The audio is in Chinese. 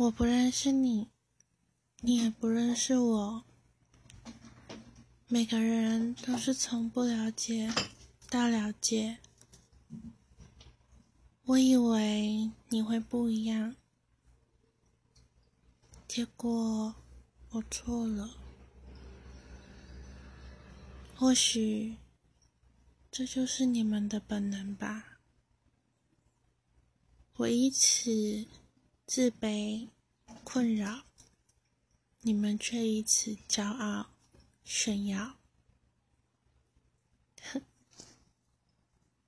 我不认识你，你也不认识我。每个人都是从不了解到了解。我以为你会不一样，结果我错了。或许这就是你们的本能吧。我以此。自卑、困扰，你们却以此骄傲、炫耀。